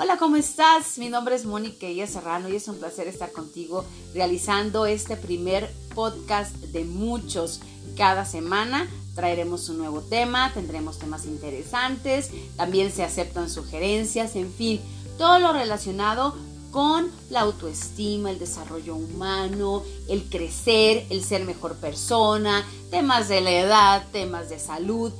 Hola, ¿cómo estás? Mi nombre es Mónica Ella Serrano y es un placer estar contigo realizando este primer podcast de muchos. Cada semana traeremos un nuevo tema, tendremos temas interesantes, también se aceptan sugerencias, en fin, todo lo relacionado con la autoestima, el desarrollo humano, el crecer, el ser mejor persona, temas de la edad, temas de salud,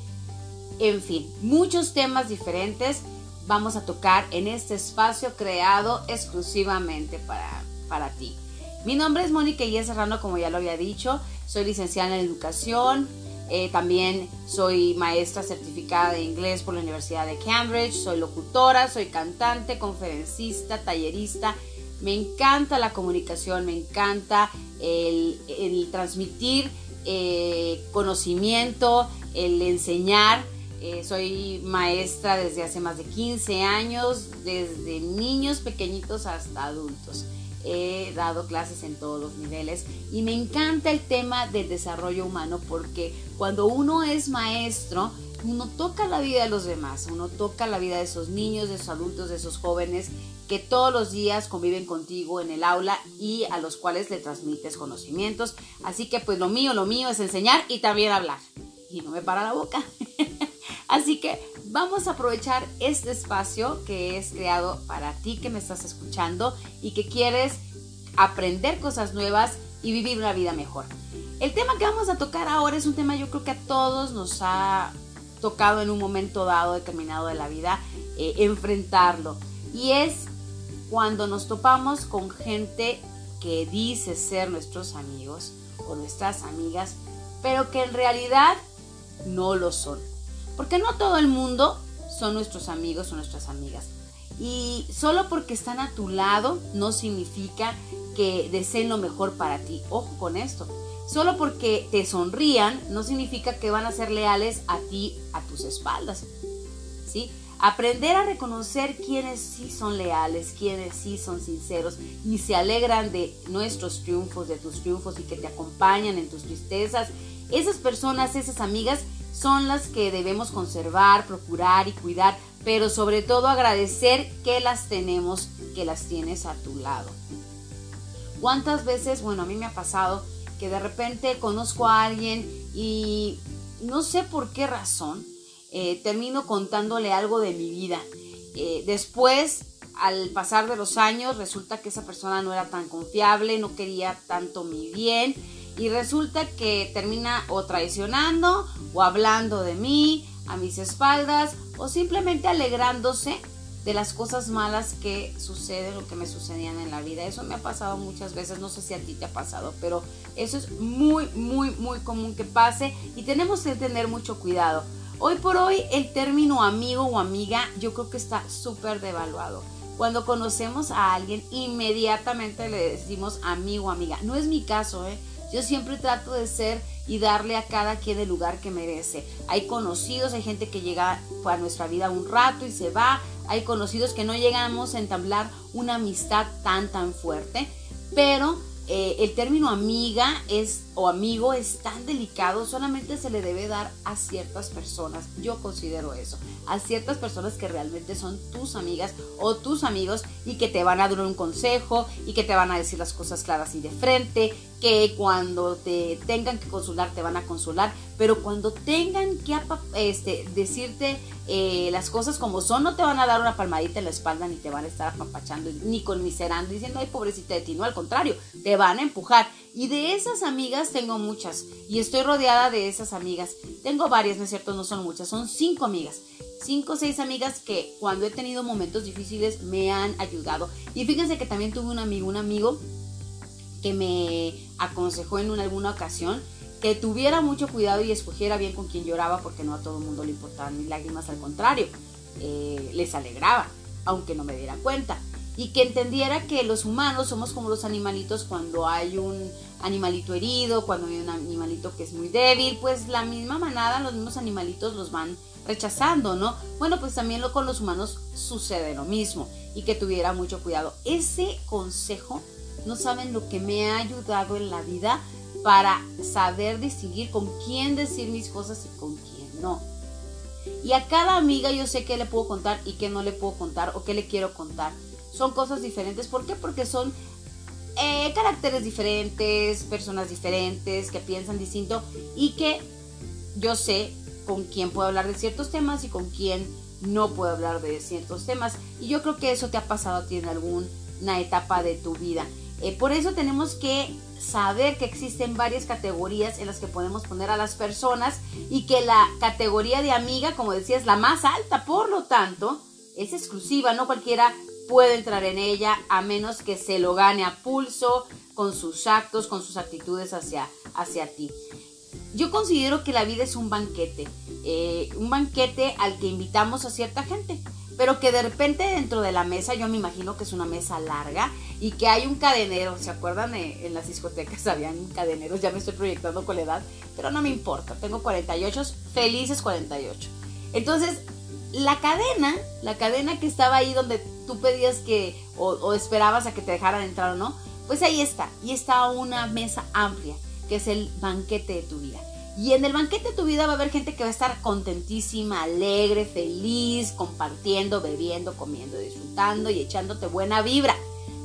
en fin, muchos temas diferentes vamos a tocar en este espacio creado exclusivamente para, para ti. Mi nombre es Mónica Yes Serrano, como ya lo había dicho, soy licenciada en educación, eh, también soy maestra certificada de inglés por la Universidad de Cambridge, soy locutora, soy cantante, conferencista, tallerista. Me encanta la comunicación, me encanta el, transmitir eh, conocimiento, el enseñar. Eh, soy maestra desde hace más de 15 años, desde niños pequeñitos hasta adultos. He dado clases en todos los niveles y me encanta el tema del desarrollo humano porque cuando uno es maestro, uno toca la vida de los demás, uno toca la vida de esos niños, de esos adultos, de esos jóvenes que todos los días conviven contigo en el aula y a los cuales le transmites conocimientos. Así que pues lo mío, lo mío es enseñar y también hablar. Y no me para la boca. Así que vamos a aprovechar este espacio que es creado para ti que me estás escuchando y que quieres aprender cosas nuevas y vivir una vida mejor. El tema que vamos a tocar ahora es un tema yo creo que a todos nos ha tocado en un momento dado determinado de la vida eh, enfrentarlo y es cuando nos topamos con gente que dice ser nuestros amigos o nuestras amigas pero que en realidad no lo son. Porque no todo el mundo son nuestros amigos o nuestras amigas. Y solo porque están a tu lado no significa que deseen lo mejor para ti. Ojo con esto. Solo porque te sonrían no significa que van a ser leales a ti a tus espaldas. ¿Sí? Aprender a reconocer quienes sí son leales, quienes sí son sinceros y se alegran de nuestros triunfos, de tus triunfos y que te acompañan en tus tristezas. Esas personas, esas amigas, son las que debemos conservar, procurar y cuidar, pero sobre todo agradecer que las tenemos, que las tienes a tu lado. ¿Cuántas veces, bueno, a mí me ha pasado que de repente conozco a alguien y no sé por qué razón, eh, termino contándole algo de mi vida. Eh, después, al pasar de los años, resulta que esa persona no era tan confiable, no quería tanto mi bien y resulta que termina o traicionando o hablando de mí a mis espaldas o simplemente alegrándose de las cosas malas que suceden o que me sucedían en la vida. Eso me ha pasado muchas veces, no sé si a ti te ha pasado, pero eso es muy, muy, muy común que pase y tenemos que tener mucho cuidado. Hoy por hoy el término amigo o amiga yo creo que está súper devaluado. Cuando conocemos a alguien, inmediatamente le decimos amigo o amiga. No es mi caso, ¿eh? Yo siempre trato de ser y darle a cada quien el lugar que merece. Hay conocidos, hay gente que llega a nuestra vida un rato y se va. Hay conocidos que no llegamos a entablar una amistad tan tan fuerte, pero eh, el término amiga es o amigo es tan delicado, solamente se le debe dar a ciertas personas. Yo considero eso, a ciertas personas que realmente son tus amigas o tus amigos y que te van a dar un consejo y que te van a decir las cosas claras y de frente, que cuando te tengan que consolar te van a consolar, pero cuando tengan que este, decirte eh, las cosas como son, no te van a dar una palmadita en la espalda ni te van a estar apapachando ni conmiserando diciendo, ay pobrecita de ti, no, al contrario, te van a empujar. Y de esas amigas tengo muchas y estoy rodeada de esas amigas. Tengo varias, no es cierto, no son muchas, son cinco amigas cinco o seis amigas que cuando he tenido momentos difíciles me han ayudado. Y fíjense que también tuve un amigo, un amigo que me aconsejó en alguna ocasión que tuviera mucho cuidado y escogiera bien con quien lloraba porque no a todo el mundo le importaban mis lágrimas, al contrario, eh, les alegraba, aunque no me diera cuenta. Y que entendiera que los humanos somos como los animalitos cuando hay un animalito herido, cuando hay un animalito que es muy débil, pues la misma manada, los mismos animalitos los van rechazando, ¿no? Bueno, pues también lo, con los humanos sucede lo mismo y que tuviera mucho cuidado. Ese consejo no saben lo que me ha ayudado en la vida para saber distinguir con quién decir mis cosas y con quién no. Y a cada amiga yo sé qué le puedo contar y qué no le puedo contar o qué le quiero contar. Son cosas diferentes. ¿Por qué? Porque son eh, caracteres diferentes, personas diferentes, que piensan distinto y que yo sé con quién puedo hablar de ciertos temas y con quién no puedo hablar de ciertos temas. Y yo creo que eso te ha pasado a ti en alguna etapa de tu vida. Eh, por eso tenemos que saber que existen varias categorías en las que podemos poner a las personas y que la categoría de amiga, como decía, es la más alta, por lo tanto, es exclusiva, no cualquiera puede entrar en ella a menos que se lo gane a pulso con sus actos, con sus actitudes hacia, hacia ti. Yo considero que la vida es un banquete, eh, un banquete al que invitamos a cierta gente pero que de repente dentro de la mesa, yo me imagino que es una mesa larga y que hay un cadenero, ¿se acuerdan? Eh, en las discotecas habían cadeneros, ya me estoy proyectando con la edad, pero no me importa, tengo 48, felices 48. Entonces, la cadena, la cadena que estaba ahí donde tú pedías que, o, o esperabas a que te dejaran entrar o no, pues ahí está, y está una mesa amplia, que es el banquete de tu vida. Y en el banquete de tu vida va a haber gente que va a estar contentísima, alegre, feliz, compartiendo, bebiendo, comiendo, disfrutando y echándote buena vibra.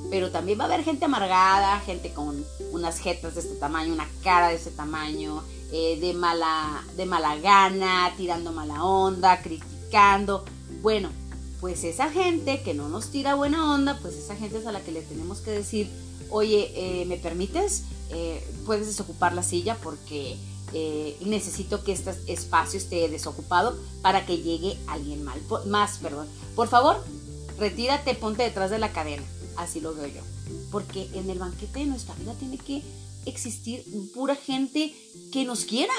Pero también va a haber gente amargada, gente con unas jetas de este tamaño, una cara de este tamaño, eh, de, mala, de mala gana, tirando mala onda, criticando. Bueno, pues esa gente que no nos tira buena onda, pues esa gente es a la que le tenemos que decir, oye, eh, ¿me permites? Eh, puedes desocupar la silla porque eh, necesito que este espacio esté desocupado para que llegue alguien más. Perdón. Por favor, retírate, ponte detrás de la cadena. Así lo veo yo. Porque en el banquete de nuestra vida tiene que existir pura gente que nos quiera.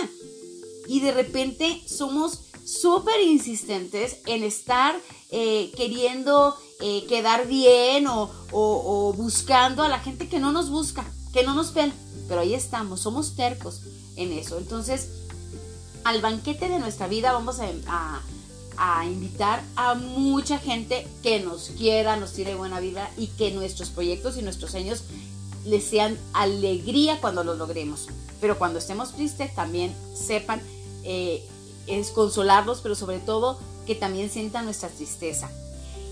Y de repente somos súper insistentes en estar eh, queriendo eh, quedar bien o, o, buscando a la gente que no nos busca, que no nos pela. Pero ahí estamos, somos tercos en eso. Entonces, al banquete de nuestra vida vamos a, invitar a mucha gente que nos quiera, nos tire buena vida y que nuestros proyectos y nuestros sueños les sean alegría cuando los logremos. Pero cuando estemos tristes, también sepan eh, es consolarlos, pero sobre todo que también sientan nuestra tristeza.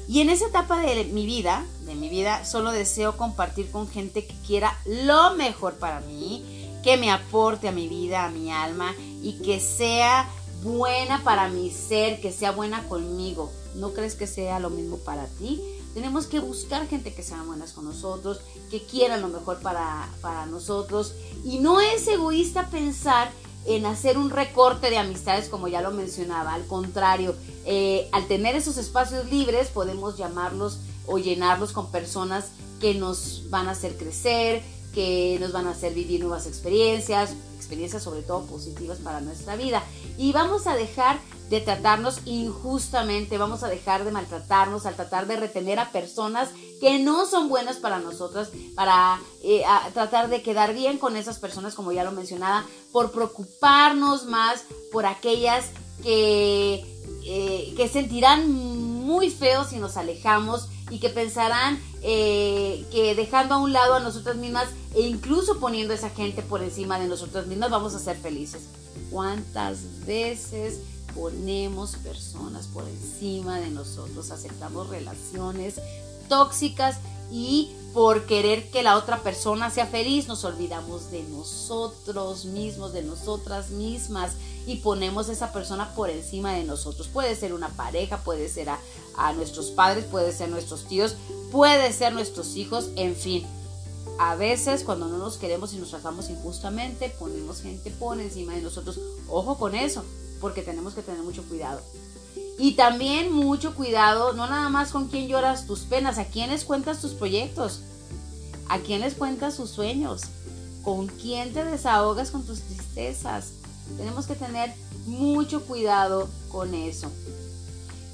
Y en esa etapa de mi vida, de mi vida, solo deseo compartir con gente que quiera lo mejor para mí, que me aporte a mi vida, a mi alma y que sea buena para mi ser, que sea buena conmigo. ¿No crees que sea lo mismo para ti? Tenemos que buscar gente que sean buenas con nosotros, que quieran lo mejor para, para nosotros. Y no es egoísta pensar en hacer un recorte de amistades como ya lo mencionaba. Al contrario, eh, al tener esos espacios libres podemos llamarlos o llenarlos con personas que nos van a hacer crecer, que nos van a hacer vivir nuevas experiencias, experiencias sobre todo positivas para nuestra vida. Y vamos a dejar de tratarnos injustamente, vamos a dejar de maltratarnos, al tratar de retener a personas que no son buenas para nosotras, para eh, tratar de quedar bien con esas personas, como ya lo mencionaba, por preocuparnos más por aquellas que, eh, que sentirán muy feos si nos alejamos y que pensarán eh, que dejando a un lado a nosotras mismas e incluso poniendo a esa gente por encima de nosotras mismas vamos a ser felices. ¿Cuántas veces ponemos personas por encima de nosotros? Aceptamos relaciones tóxicas y por querer que la otra persona sea feliz nos olvidamos de nosotros mismos, de nosotras mismas y ponemos a esa persona por encima de nosotros. Puede ser una pareja, puede ser a, a nuestros padres, puede ser nuestros tíos, puede ser nuestros hijos, en fin. A veces cuando no nos queremos y nos tratamos injustamente, ponemos gente por encima de nosotros. Ojo con eso, porque tenemos que tener mucho cuidado. Y también mucho cuidado, no nada más con quién lloras tus penas, a quién les cuentas tus proyectos, a quién les cuentas sus sueños, con quién te desahogas con tus tristezas. Tenemos que tener mucho cuidado con eso.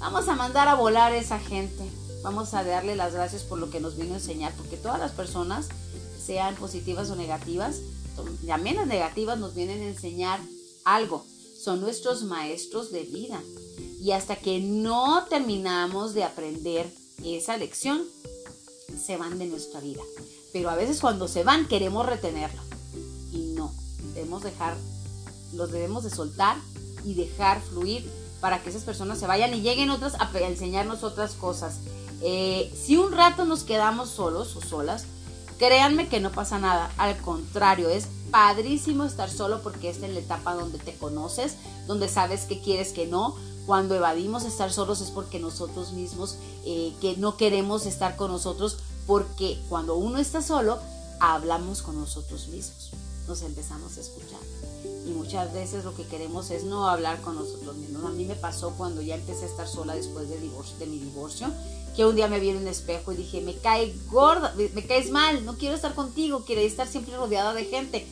Vamos a mandar a volar a esa gente. Vamos a darle las gracias por lo que nos vino a enseñar, porque todas las personas, sean positivas o negativas, también las negativas nos vienen a enseñar algo. Son nuestros maestros de vida. Y hasta que no terminamos de aprender esa lección, se van de nuestra vida. Pero a veces cuando se van queremos retenerlo. Y no, debemos dejar, los debemos de soltar y dejar fluir para que esas personas se vayan y lleguen otras a, enseñarnos otras cosas. Eh, si un rato nos quedamos solos o solas, créanme que no pasa nada. Al contrario, es padrísimo estar solo porque esta es la etapa donde te conoces, donde sabes que quieres que no. Cuando evadimos estar solos es porque nosotros mismos eh, que no queremos estar con nosotros, porque cuando uno está solo, hablamos con nosotros mismos, nos empezamos a escuchar. Y muchas veces lo que queremos es no hablar con nosotros mismos. A mí me pasó cuando ya empecé a estar sola después de, mi divorcio, que un día me vi en un espejo y dije, me cae gorda, me, caes mal, no quiero estar contigo, quiero estar siempre rodeada de gente.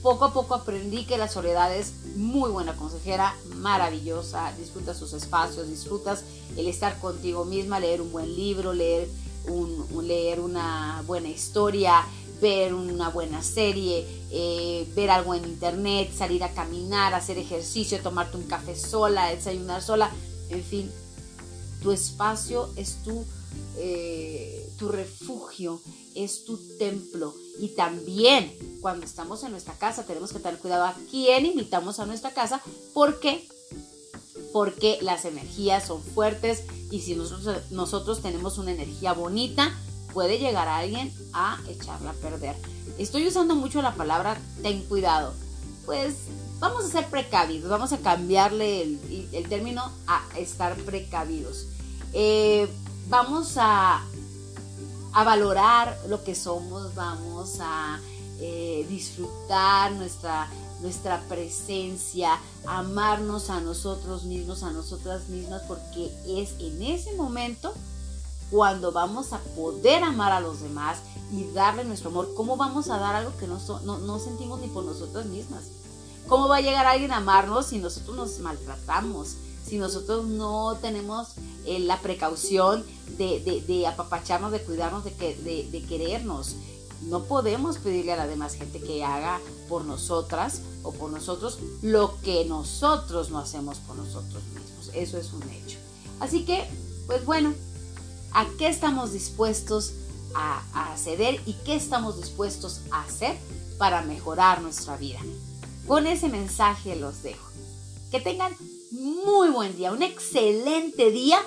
Poco a poco aprendí que la soledad es muy buena consejera, maravillosa, disfrutas sus espacios, disfrutas el estar contigo misma, leer un buen libro, leer, leer una buena historia, ver una buena serie, eh, ver algo en internet, salir a caminar, hacer ejercicio, tomarte un café sola, desayunar sola, en fin, tu espacio es tu, eh, tu refugio, es tu templo. Y también cuando estamos en nuestra casa tenemos que tener cuidado a quién invitamos a nuestra casa, porque porque las energías son fuertes y si nosotros, nosotros tenemos una energía bonita, puede llegar a alguien a echarla a perder. Estoy usando mucho la palabra ten cuidado. Pues vamos a ser precavidos, vamos a cambiarle el, término a estar precavidos. Eh, vamos a, valorar lo que somos, vamos a eh, disfrutar nuestra, nuestra presencia, amarnos a nosotros mismos, a nosotras mismas, porque es en ese momento cuando vamos a poder amar a los demás y darle nuestro amor, ¿cómo vamos a dar algo que no, no, sentimos ni por nosotras mismas? ¿Cómo va a llegar alguien a amarnos si nosotros nos maltratamos? Si nosotros no tenemos eh, la precaución de, apapacharnos, de cuidarnos, de, que, de, querernos. No podemos pedirle a la demás gente que haga por nosotras o por nosotros lo que nosotros no hacemos por nosotros mismos. Eso es un hecho. Así que, pues bueno, a qué estamos dispuestos a, ceder y qué estamos dispuestos a hacer para mejorar nuestra vida. Con ese mensaje los dejo. Que tengan muy buen día, un excelente día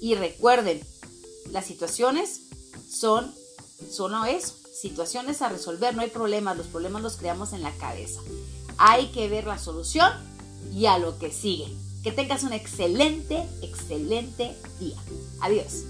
y recuerden, las situaciones son solo eso, situaciones a resolver, no hay problemas, los problemas los creamos en la cabeza. Hay que ver la solución y a lo que sigue. Que tengas un excelente, excelente día. Adiós.